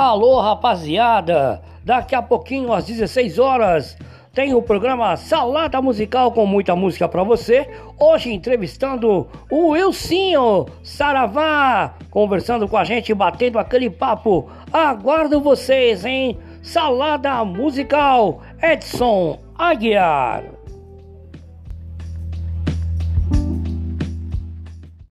Alô, rapaziada! Daqui a pouquinho, às 16 horas, tem o programa Salada Musical com muita música para você. Hoje entrevistando o Wilsinho Saravá, conversando com a gente, batendo aquele papo. Aguardo vocês, hein? Salada Musical Edson Aguiar.